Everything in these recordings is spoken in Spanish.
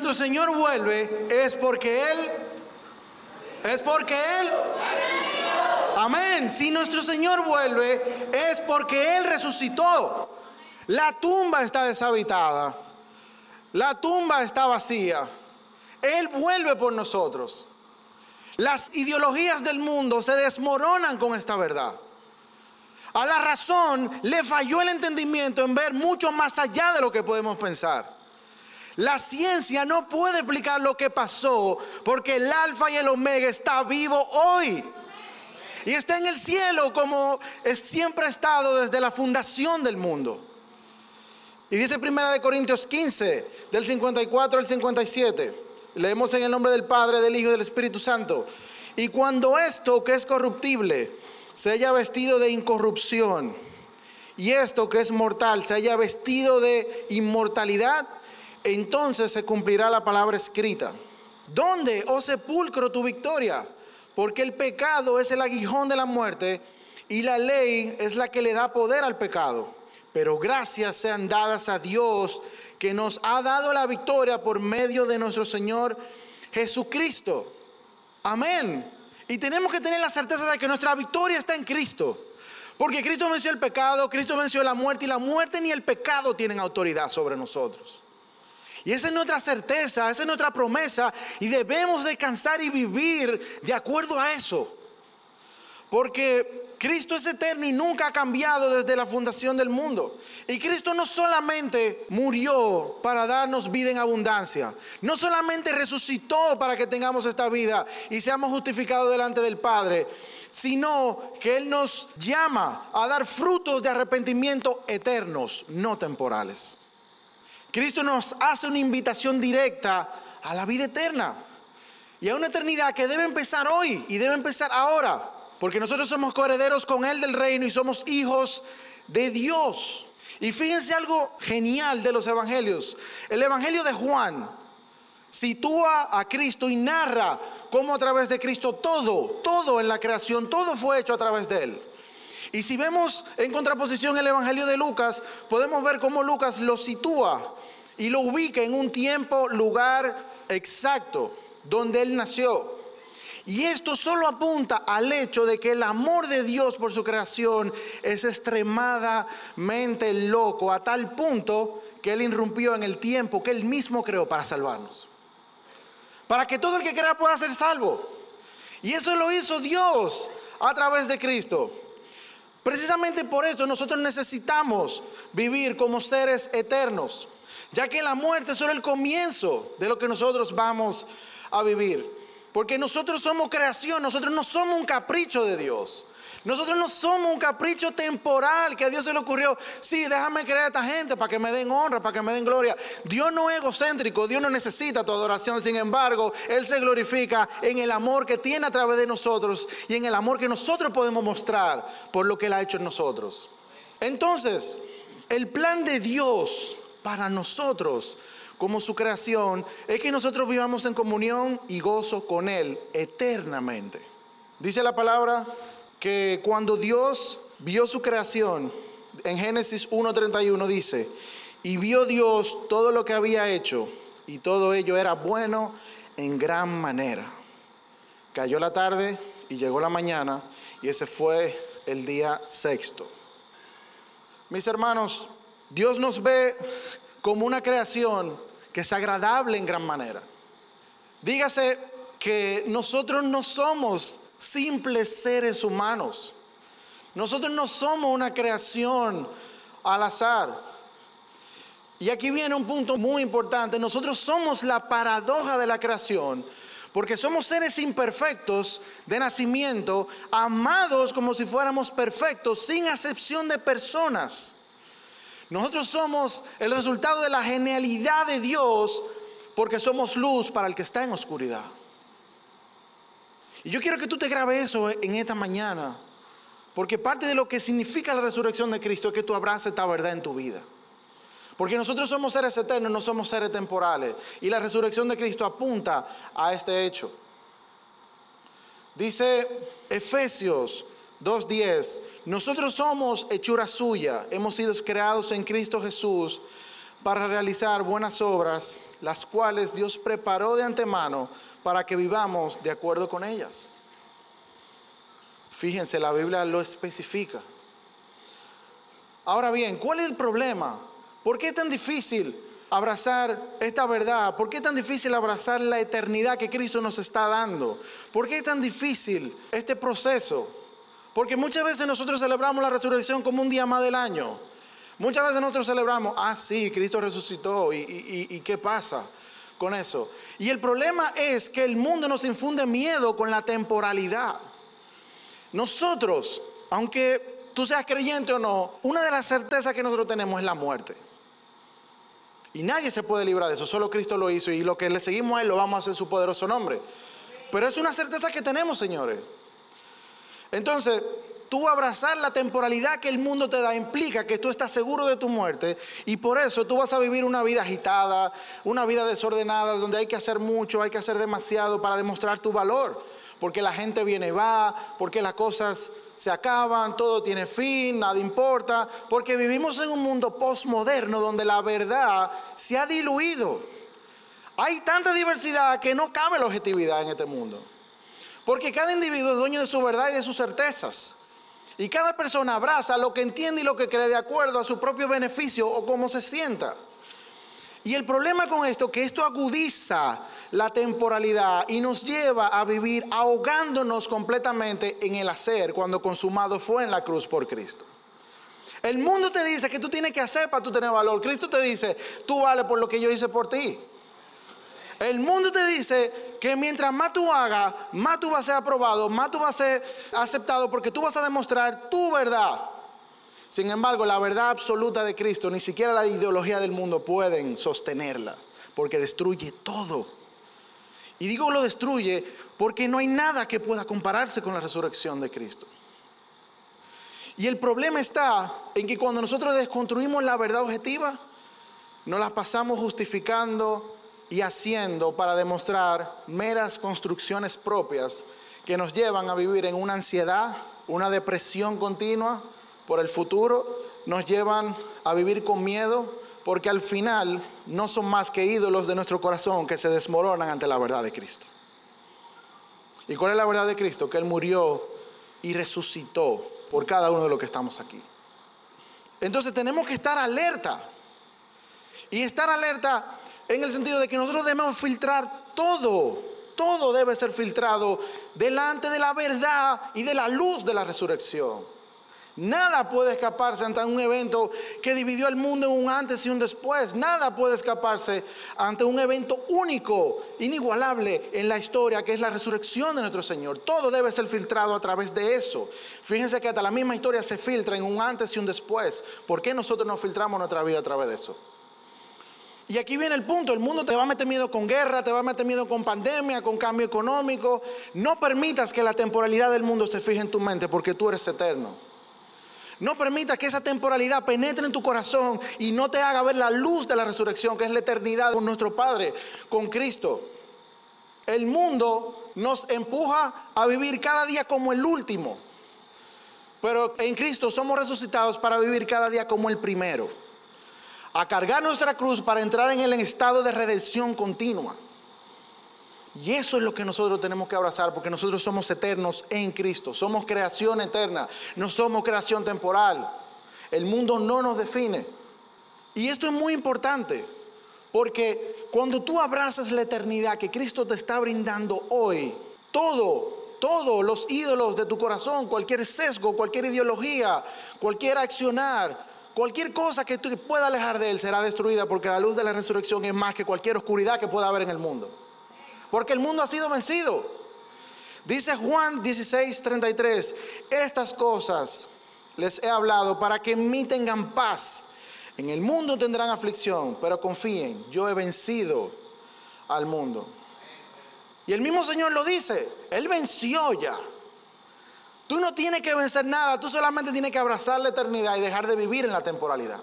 nuestro Señor vuelve es porque Él, es porque Él, amén, si nuestro Señor vuelve es porque Él resucitó. La tumba está deshabitada, la tumba está vacía. Él vuelve por nosotros. Las ideologías del mundo se desmoronan con esta verdad. A la razón le falló el entendimiento en ver mucho más allá de lo que podemos pensar. La ciencia no puede explicar lo que pasó porque el alfa y el omega está vivo hoy. Y está en el cielo como siempre ha estado desde la fundación del mundo. Y dice Primera de Corintios 15, del 54 al 57. Leemos en el nombre del Padre, del Hijo y del Espíritu Santo. Y cuando esto que es corruptible se haya vestido de incorrupción y esto que es mortal se haya vestido de inmortalidad, entonces se cumplirá la palabra escrita. ¿Dónde, oh sepulcro, tu victoria? Porque el pecado es el aguijón de la muerte y la ley es la que le da poder al pecado. Pero gracias sean dadas a Dios que nos ha dado la victoria por medio de nuestro Señor Jesucristo. Amén. Y tenemos que tener la certeza de que nuestra victoria está en Cristo. Porque Cristo venció el pecado, Cristo venció la muerte y la muerte ni el pecado tienen autoridad sobre nosotros. Y esa es nuestra certeza, esa es nuestra promesa y debemos descansar y vivir de acuerdo a eso. Porque Cristo es eterno y nunca ha cambiado desde la fundación del mundo. Y Cristo no solamente murió para darnos vida en abundancia, no solamente resucitó para que tengamos esta vida y seamos justificados delante del Padre, sino que Él nos llama a dar frutos de arrepentimiento eternos, no temporales. Cristo nos hace una invitación directa a la vida eterna y a una eternidad que debe empezar hoy y debe empezar ahora. Porque nosotros somos coherederos con Él del reino y somos hijos de Dios. Y fíjense algo genial de los evangelios. El evangelio de Juan sitúa a Cristo y narra cómo a través de Cristo todo, todo en la creación, todo fue hecho a través de Él. Y si vemos en contraposición el evangelio de Lucas, podemos ver cómo Lucas lo sitúa y lo ubica en un tiempo, lugar exacto donde Él nació. Y esto solo apunta al hecho de que el amor de Dios por su creación es extremadamente loco, a tal punto que Él irrumpió en el tiempo que Él mismo creó para salvarnos. Para que todo el que crea pueda ser salvo. Y eso lo hizo Dios a través de Cristo. Precisamente por eso nosotros necesitamos vivir como seres eternos, ya que la muerte es solo el comienzo de lo que nosotros vamos a vivir. Porque nosotros somos creación, nosotros no somos un capricho de Dios. Nosotros no somos un capricho temporal que a Dios se le ocurrió. Sí, déjame crear a esta gente para que me den honra, para que me den gloria. Dios no es egocéntrico, Dios no necesita tu adoración. Sin embargo, Él se glorifica en el amor que tiene a través de nosotros y en el amor que nosotros podemos mostrar por lo que Él ha hecho en nosotros. Entonces, el plan de Dios para nosotros como su creación, es que nosotros vivamos en comunión y gozo con Él eternamente. Dice la palabra que cuando Dios vio su creación, en Génesis 1.31 dice, y vio Dios todo lo que había hecho, y todo ello era bueno en gran manera. Cayó la tarde y llegó la mañana, y ese fue el día sexto. Mis hermanos, Dios nos ve como una creación que es agradable en gran manera. Dígase que nosotros no somos simples seres humanos. Nosotros no somos una creación al azar. Y aquí viene un punto muy importante. Nosotros somos la paradoja de la creación. Porque somos seres imperfectos de nacimiento, amados como si fuéramos perfectos, sin acepción de personas. Nosotros somos el resultado de la genialidad de Dios porque somos luz para el que está en oscuridad. Y yo quiero que tú te grabes eso en esta mañana, porque parte de lo que significa la resurrección de Cristo es que tú abraces esta verdad en tu vida. Porque nosotros somos seres eternos, no somos seres temporales. Y la resurrección de Cristo apunta a este hecho. Dice Efesios 2.10, nosotros somos hechura suya, hemos sido creados en Cristo Jesús para realizar buenas obras, las cuales Dios preparó de antemano para que vivamos de acuerdo con ellas. Fíjense, la Biblia lo especifica. Ahora bien, ¿cuál es el problema? ¿Por qué es tan difícil abrazar esta verdad? ¿Por qué es tan difícil abrazar la eternidad que Cristo nos está dando? ¿Por qué es tan difícil este proceso? Porque muchas veces nosotros celebramos la resurrección como un día más del año. Muchas veces nosotros celebramos, ah, sí, Cristo resucitó. ¿Y, qué pasa con eso? Y el problema es que el mundo nos infunde miedo con la temporalidad. Nosotros, aunque tú seas creyente o no, una de las certezas que nosotros tenemos es la muerte. Y nadie se puede librar de eso, solo Cristo lo hizo y lo que le seguimos a Él lo vamos a hacer en su poderoso nombre. Pero es una certeza que tenemos, señores. Entonces, tú abrazar la temporalidad que el mundo te da implica que tú estás seguro de tu muerte y por eso tú vas a vivir una vida agitada, una vida desordenada, donde hay que hacer mucho, hay que hacer demasiado para demostrar tu valor, porque la gente viene y va, porque las cosas se acaban, todo tiene fin, nada importa, porque vivimos en un mundo postmoderno donde la verdad se ha diluido. Hay tanta diversidad que no cabe la objetividad en este mundo. Porque cada individuo es dueño de su verdad y de sus certezas. Y cada persona abraza lo que entiende y lo que cree de acuerdo a su propio beneficio o cómo se sienta. Y el problema con esto, que esto agudiza la temporalidad y nos lleva a vivir ahogándonos completamente en el hacer cuando consumado fue en la cruz por Cristo. El mundo te dice que tú tienes que hacer para tú tener valor. Cristo te dice, tú vales por lo que yo hice por ti. El mundo te dice que mientras más tú hagas, más tú vas a ser aprobado, más tú vas a ser aceptado porque tú vas a demostrar tu verdad. Sin embargo, la verdad absoluta de Cristo, ni siquiera la ideología del mundo pueden sostenerla, porque destruye todo. Y digo lo destruye porque no hay nada que pueda compararse con la resurrección de Cristo. Y el problema está en que cuando nosotros desconstruimos la verdad objetiva, nos la pasamos justificando y haciendo para demostrar meras construcciones propias que nos llevan a vivir en una ansiedad, una depresión continua por el futuro, nos llevan a vivir con miedo, porque al final no son más que ídolos de nuestro corazón que se desmoronan ante la verdad de Cristo. ¿Y cuál es la verdad de Cristo? Que Él murió y resucitó por cada uno de los que estamos aquí. Entonces tenemos que estar alerta. Y estar alerta en el sentido de que nosotros debemos filtrar todo. Todo debe ser filtrado delante de la verdad y de la luz de la resurrección. Nada puede escaparse ante un evento que dividió el mundo en un antes y un después. Nada puede escaparse ante un evento único, inigualable en la historia, que es la resurrección de nuestro Señor. Todo debe ser filtrado a través de eso. Fíjense que hasta la misma historia se filtra en un antes y un después. ¿Por qué nosotros no filtramos nuestra vida a través de eso? Y aquí viene el punto, el mundo te va a meter miedo con guerra, te va a meter miedo con pandemia, con cambio económico. No permitas que la temporalidad del mundo se fije en tu mente porque tú eres eterno. No permitas que esa temporalidad penetre en tu corazón y no te haga ver la luz de la resurrección, que es la eternidad con nuestro Padre, con Cristo. El mundo nos empuja a vivir cada día como el último, pero en Cristo somos resucitados para vivir cada día como el primero. A cargar nuestra cruz para entrar en el estado de redención continua. Y eso es lo que nosotros tenemos que abrazar, porque nosotros somos eternos en Cristo, somos creación eterna, no somos creación temporal. El mundo no nos define. Y esto es muy importante, porque cuando tú abrazas la eternidad que Cristo te está brindando hoy, todo, todos los ídolos de tu corazón, cualquier sesgo, cualquier ideología, cualquier accionar, cualquier cosa que tú pueda alejar de Él será destruida, porque la luz de la resurrección es más que cualquier oscuridad que pueda haber en el mundo porque el mundo ha sido vencido. Dice Juan 16, 33, estas cosas les he hablado para que en mí tengan paz. En el mundo tendrán aflicción, pero confíen, yo he vencido al mundo. Y el mismo Señor lo dice, Él venció ya. Tú no tienes que vencer nada, tú solamente tienes que abrazar la eternidad y dejar de vivir en la temporalidad.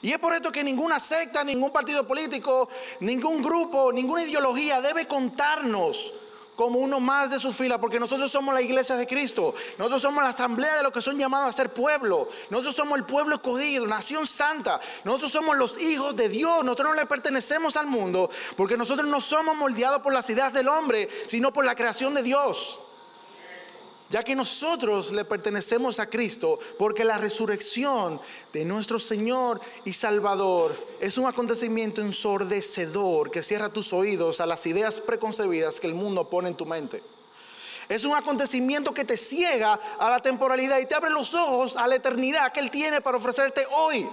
Y es por esto que ninguna secta, ningún partido político, ningún grupo, ninguna ideología debe contarnos como uno más de sus filas, porque nosotros somos la iglesia de Cristo, nosotros somos la asamblea de los que son llamados a ser pueblo, nosotros somos el pueblo escogido, nación santa, nosotros somos los hijos de Dios, nosotros no le pertenecemos al mundo, porque nosotros no somos moldeados por las ideas del hombre, sino por la creación de Dios ya que nosotros le pertenecemos a Cristo, porque la resurrección de nuestro Señor y Salvador es un acontecimiento ensordecedor que cierra tus oídos a las ideas preconcebidas que el mundo pone en tu mente. Es un acontecimiento que te ciega a la temporalidad y te abre los ojos a la eternidad que Él tiene para ofrecerte hoy.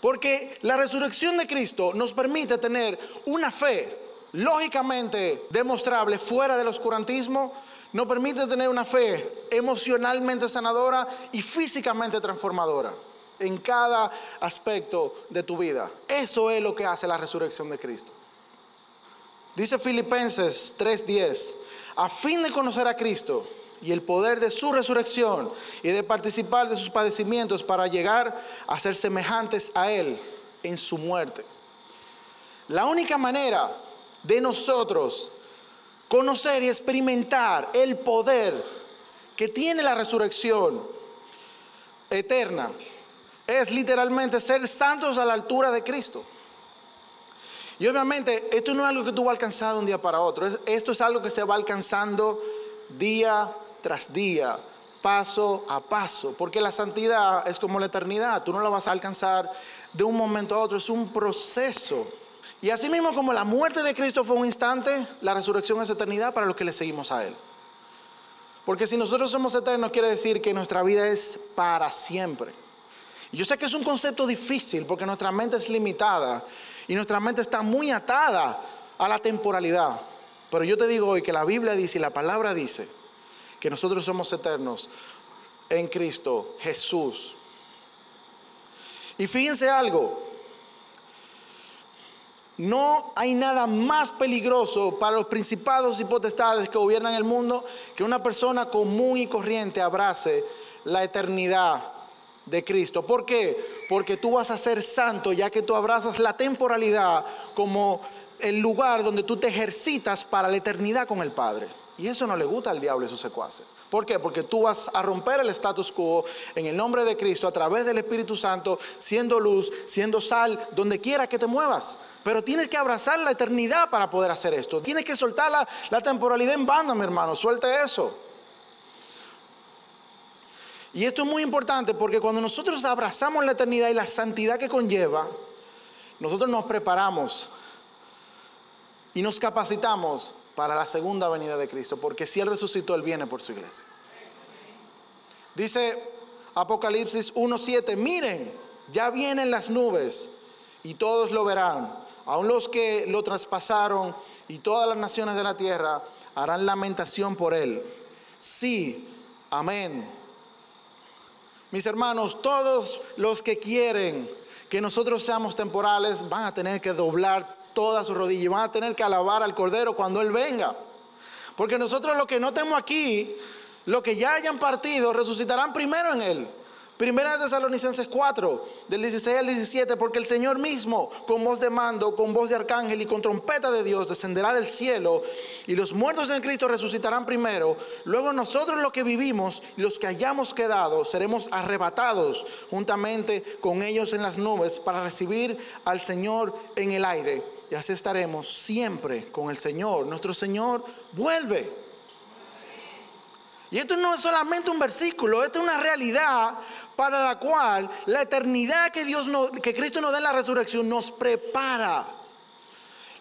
Porque la resurrección de Cristo nos permite tener una fe lógicamente demostrable fuera del oscurantismo, nos permite tener una fe emocionalmente sanadora y físicamente transformadora en cada aspecto de tu vida. Eso es lo que hace la resurrección de Cristo. Dice Filipenses 3:10, a fin de conocer a Cristo y el poder de su resurrección y de participar de sus padecimientos para llegar a ser semejantes a Él en su muerte. La única manera de nosotros conocer y experimentar el poder que tiene la resurrección eterna. Es literalmente ser santos a la altura de Cristo. Y obviamente esto no es algo que tú vas a alcanzar de un día para otro, esto es algo que se va alcanzando día tras día, paso a paso, porque la santidad es como la eternidad, tú no la vas a alcanzar de un momento a otro, es un proceso. Y así mismo como la muerte de Cristo fue un instante, la resurrección es eternidad para los que le seguimos a Él. Porque si nosotros somos eternos quiere decir que nuestra vida es para siempre. Y yo sé que es un concepto difícil porque nuestra mente es limitada y nuestra mente está muy atada a la temporalidad. Pero yo te digo hoy que la Biblia dice y la palabra dice que nosotros somos eternos en Cristo Jesús. Y fíjense algo, no hay nada más peligroso para los principados y potestades que gobiernan el mundo que una persona común y corriente abrace la eternidad de Cristo. ¿Por qué? Porque tú vas a ser santo ya que tú abrazas la temporalidad como el lugar donde tú te ejercitas para la eternidad con el Padre. Y eso no le gusta al diablo y sus secuaces. ¿Por qué? Porque tú vas a romper el status quo en el nombre de Cristo a través del Espíritu Santo, siendo luz, siendo sal, donde quiera que te muevas. Pero tienes que abrazar la eternidad para poder hacer esto. Tienes que soltar la, temporalidad en banda, mi hermano. Suelte eso. Y esto es muy importante porque cuando nosotros abrazamos la eternidad y la santidad que conlleva, nosotros nos preparamos y nos capacitamos para la segunda venida de Cristo, porque si Él resucitó, Él viene por su iglesia. Dice Apocalipsis 1.7, miren, ya vienen las nubes y todos lo verán, aun los que lo traspasaron y todas las naciones de la tierra harán lamentación por Él. Sí, amén. Mis hermanos, todos los que quieren que nosotros seamos temporales van a tener que doblar todas sus rodillas y van a tener que alabar al Cordero cuando Él venga. Porque nosotros los que no estemos aquí, los que ya hayan partido, resucitarán primero en Él. Primera de Tesalonicenses 4, del 16 al 17, porque el Señor mismo, con voz de mando, con voz de arcángel y con trompeta de Dios, descenderá del cielo, y los muertos en Cristo resucitarán primero. Luego nosotros los que vivimos y los que hayamos quedado, seremos arrebatados juntamente con ellos en las nubes para recibir al Señor en el aire y así estaremos siempre con el Señor. Nuestro Señor vuelve. Y esto no es solamente un versículo, esto es una realidad para la cual la eternidad que Dios que Cristo nos da en la resurrección nos prepara.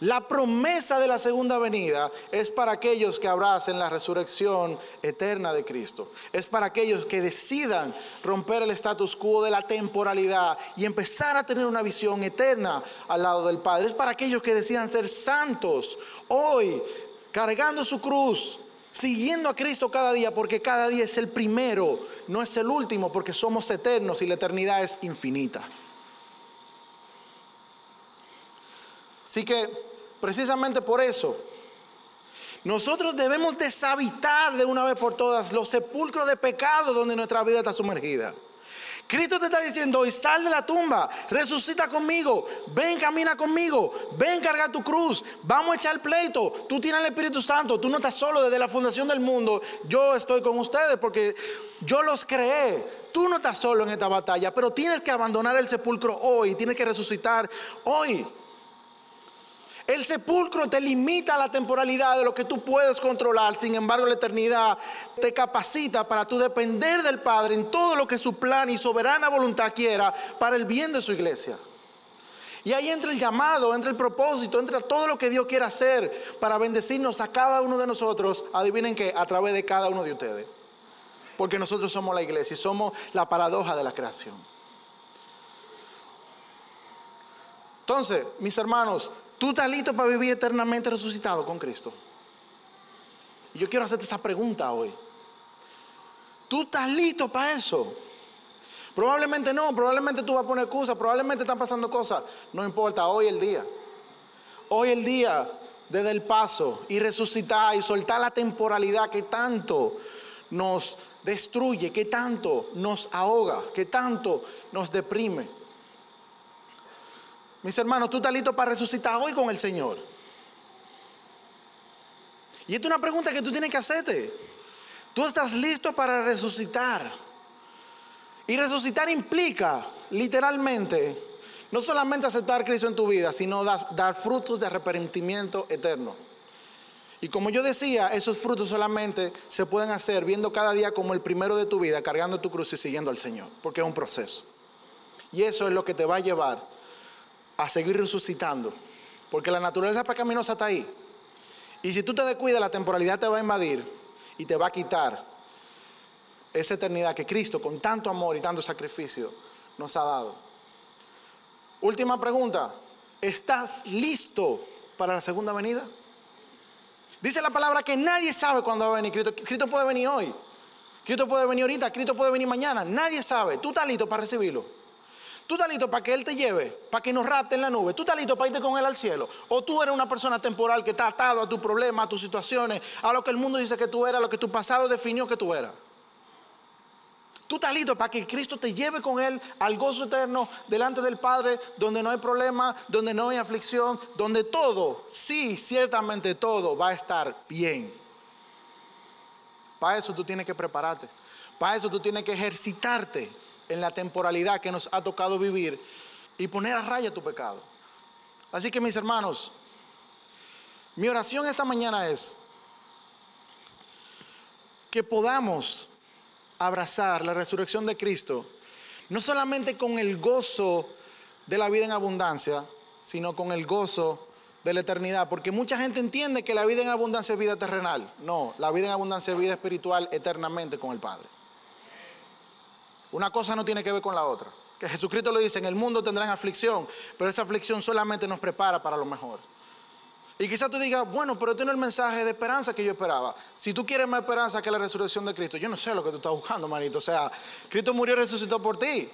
La promesa de la segunda venida es para aquellos que abracen la resurrección eterna de Cristo. Es para aquellos que decidan romper el status quo de la temporalidad y empezar a tener una visión eterna al lado del Padre. Es para aquellos que decidan ser santos hoy, cargando su cruz, siguiendo a Cristo cada día, porque cada día es el primero, no es el último, porque somos eternos y la eternidad es infinita. Así que Precisamente por eso, nosotros debemos deshabitar de una vez por todas los sepulcros de pecado donde nuestra vida está sumergida. Cristo te está diciendo hoy, sal de la tumba, resucita conmigo, ven, camina conmigo, ven, carga tu cruz, vamos a echar pleito. Tú tienes el Espíritu Santo, tú no estás solo desde la fundación del mundo, yo estoy con ustedes porque yo los creé. Tú no estás solo en esta batalla, pero tienes que abandonar el sepulcro hoy, tienes que resucitar hoy. El sepulcro te limita a la temporalidad de lo que tú puedes controlar. Sin embargo, la eternidad te capacita para tú depender del Padre en todo lo que su plan y soberana voluntad quiera para el bien de su iglesia. Y ahí entra el llamado, entra el propósito, entra todo lo que Dios quiere hacer para bendecirnos a cada uno de nosotros. Adivinen que a través de cada uno de ustedes. Porque nosotros somos la iglesia y somos la paradoja de la creación. Entonces, mis hermanos, ¿Tú estás listo para vivir eternamente resucitado con Cristo? Yo quiero hacerte esa pregunta hoy. ¿Tú estás listo para eso? Probablemente no, probablemente tú vas a poner excusas, probablemente están pasando cosas. No importa, hoy el día. Hoy el día desde el paso y resucitar y soltar la temporalidad que tanto nos destruye, que tanto nos ahoga, que tanto nos deprime. Mis hermanos, tú estás listo para resucitar hoy con el Señor. Y esta es una pregunta que tú tienes que hacerte. Tú estás listo para resucitar. Y resucitar implica, literalmente, no solamente aceptar a Cristo en tu vida, sino dar, dar, frutos de arrepentimiento eterno. Y como yo decía, esos frutos solamente se pueden hacer viendo cada día como el primero de tu vida, cargando tu cruz y siguiendo al Señor, porque es un proceso. Y eso es lo que te va a llevar a seguir resucitando. Porque la naturaleza pecaminosa está ahí. Y si tú te descuidas, la temporalidad te va a invadir y te va a quitar esa eternidad que Cristo, con tanto amor y tanto sacrificio, nos ha dado. Última pregunta. ¿Estás listo para la segunda venida? Dice la palabra que nadie sabe cuándo va a venir Cristo. Cristo puede venir hoy. Cristo puede venir ahorita. Cristo puede venir mañana. Nadie sabe. Tú estás listo para recibirlo. Tú estás listo para que Él te lleve, para que nos rapte en la nube. Tú estás listo para irte con Él al cielo. O tú eres una persona temporal que está atado a tus problemas, a tus situaciones, a lo que el mundo dice que tú eras, a lo que tu pasado definió que tú eras. Tú estás listo para que Cristo te lleve con Él al gozo eterno delante del Padre, donde no hay problema, donde no hay aflicción, donde todo, sí, ciertamente todo va a estar bien. Para eso tú tienes que prepararte. Para eso tú tienes que ejercitarte en la temporalidad que nos ha tocado vivir y poner a raya tu pecado. Así que mis hermanos, mi oración esta mañana es que podamos abrazar la resurrección de Cristo, no solamente con el gozo de la vida en abundancia, sino con el gozo de la eternidad, porque mucha gente entiende que la vida en abundancia es vida terrenal. No, la vida en abundancia es vida espiritual eternamente con el Padre. Una cosa no tiene que ver con la otra. Que Jesucristo lo dice, en el mundo tendrán aflicción, pero esa aflicción solamente nos prepara para lo mejor. Y quizás tú digas, bueno, pero tiene el mensaje de esperanza que yo esperaba. Si tú quieres más esperanza que la resurrección de Cristo, yo no sé lo que tú estás buscando, manito. O sea, Cristo murió y resucitó por ti.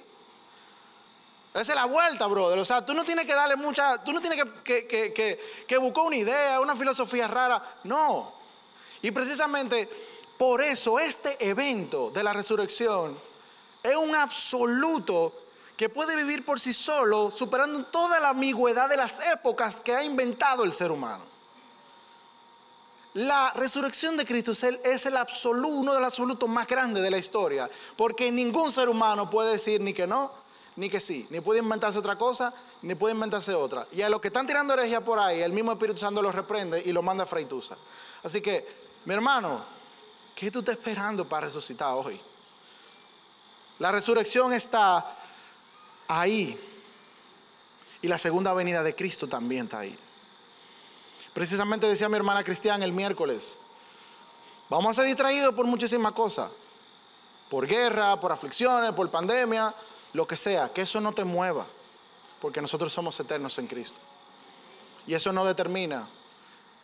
Esa es la vuelta, brother. O sea, tú no tienes que darle mucha, tú no tienes que, que, que, que buscar una idea, una filosofía rara. No. Y precisamente por eso este evento de la resurrección es un absoluto que puede vivir por sí solo, superando toda la ambigüedad de las épocas que ha inventado el ser humano. La resurrección de Cristo es el, es el absoluto, uno de los absolutos más grandes de la historia, porque ningún ser humano puede decir ni que no, ni que sí, ni puede inventarse otra cosa, ni puede inventarse otra. Y a los que están tirando herejía por ahí, el mismo Espíritu Santo los reprende y los manda a freitusa. Así que, mi hermano, ¿qué tú estás esperando para resucitar hoy? La resurrección está ahí. Y la segunda venida de Cristo también está ahí. Precisamente decía mi hermana Cristiana el miércoles, vamos a ser distraídos por muchísimas cosas. Por guerra, por aflicciones, por pandemia, lo que sea. Que eso no te mueva. Porque nosotros somos eternos en Cristo. Y eso no determina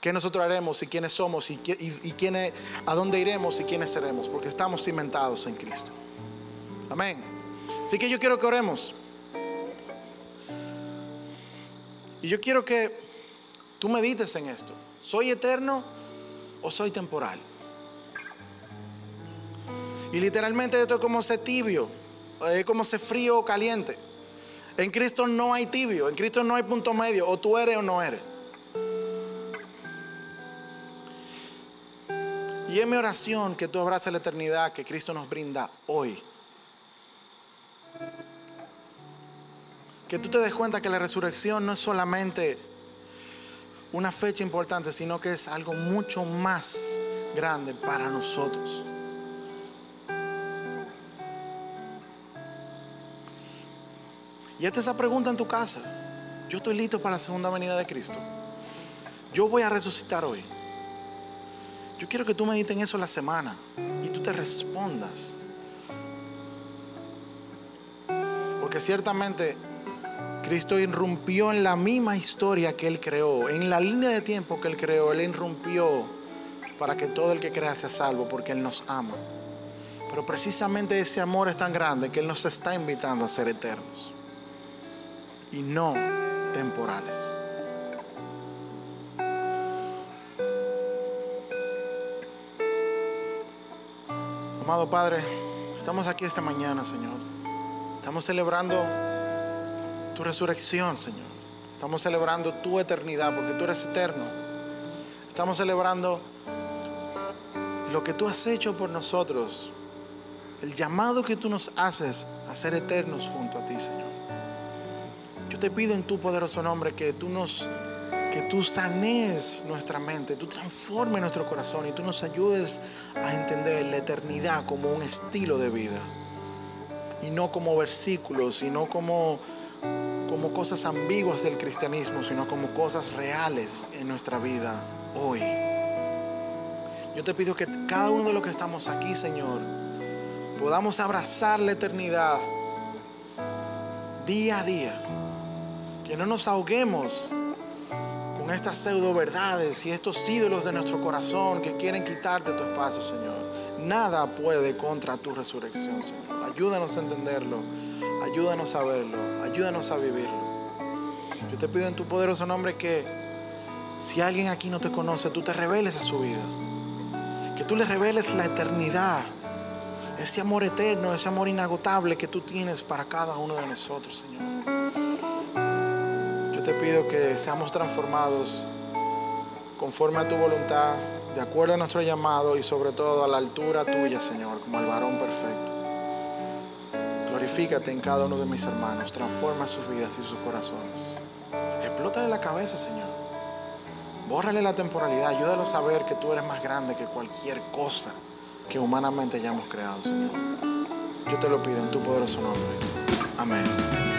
qué nosotros haremos y quiénes somos y, quiénes, a dónde iremos y quiénes seremos. Porque estamos cimentados en Cristo. Amén. Así que yo quiero que oremos. Y yo quiero que tú medites en esto. ¿Soy eterno o soy temporal? Y literalmente esto es como ser tibio. es como ese frío o caliente. En Cristo no hay tibio, en Cristo no hay punto medio, o tú eres o no eres. Y es mi oración que tú abraces la eternidad que Cristo nos brinda hoy. Que tú te des cuenta que la resurrección no es solamente una fecha importante, sino que es algo mucho más grande para nosotros. Y esta esa pregunta en tu casa. Yo estoy listo para la segunda venida de Cristo. Yo voy a resucitar hoy. Yo quiero que tú medites en eso la semana y tú te respondas. Porque ciertamente Cristo irrumpió en la misma historia que Él creó, en la línea de tiempo que Él creó, Él irrumpió para que todo el que crea sea salvo, porque Él nos ama. Pero precisamente ese amor es tan grande que Él nos está invitando a ser eternos y no temporales. Amado Padre, estamos aquí esta mañana, Señor. Estamos celebrando tu resurrección, Señor. Estamos celebrando tu eternidad, porque tú eres eterno. Estamos celebrando lo que tú has hecho por nosotros, el llamado que tú nos haces a ser eternos junto a ti, Señor. Yo te pido en tu poderoso nombre que tú nos que tú sanes nuestra mente, tú transformes nuestro corazón y tú nos ayudes a entender la eternidad como un estilo de vida y no como versículos, y no como, como cosas ambiguas del cristianismo, sino como cosas reales en nuestra vida hoy. Yo te pido que cada uno de los que estamos aquí, Señor, podamos abrazar la eternidad día a día, que no nos ahoguemos con estas pseudo verdades y estos ídolos de nuestro corazón que quieren quitarte tu espacio, Señor. Nada puede contra tu resurrección, Señor. Ayúdanos a entenderlo, ayúdanos a verlo, ayúdanos a vivirlo. Yo te pido en tu poderoso nombre que si alguien aquí no te conoce, tú te reveles a su vida. Que tú le reveles la eternidad, ese amor eterno, ese amor inagotable que tú tienes para cada uno de nosotros, Señor te pido que seamos transformados conforme a tu voluntad, de acuerdo a nuestro llamado y sobre todo a la altura tuya, Señor, como el varón perfecto. Glorifícate en cada uno de mis hermanos, transforma sus vidas y sus corazones. Explótale la cabeza, Señor. Bórrale la temporalidad, ayúdalo a ver que tú eres más grande que cualquier cosa que humanamente hayamos creado, Señor. Yo te lo pido en tu poderoso nombre. Amén.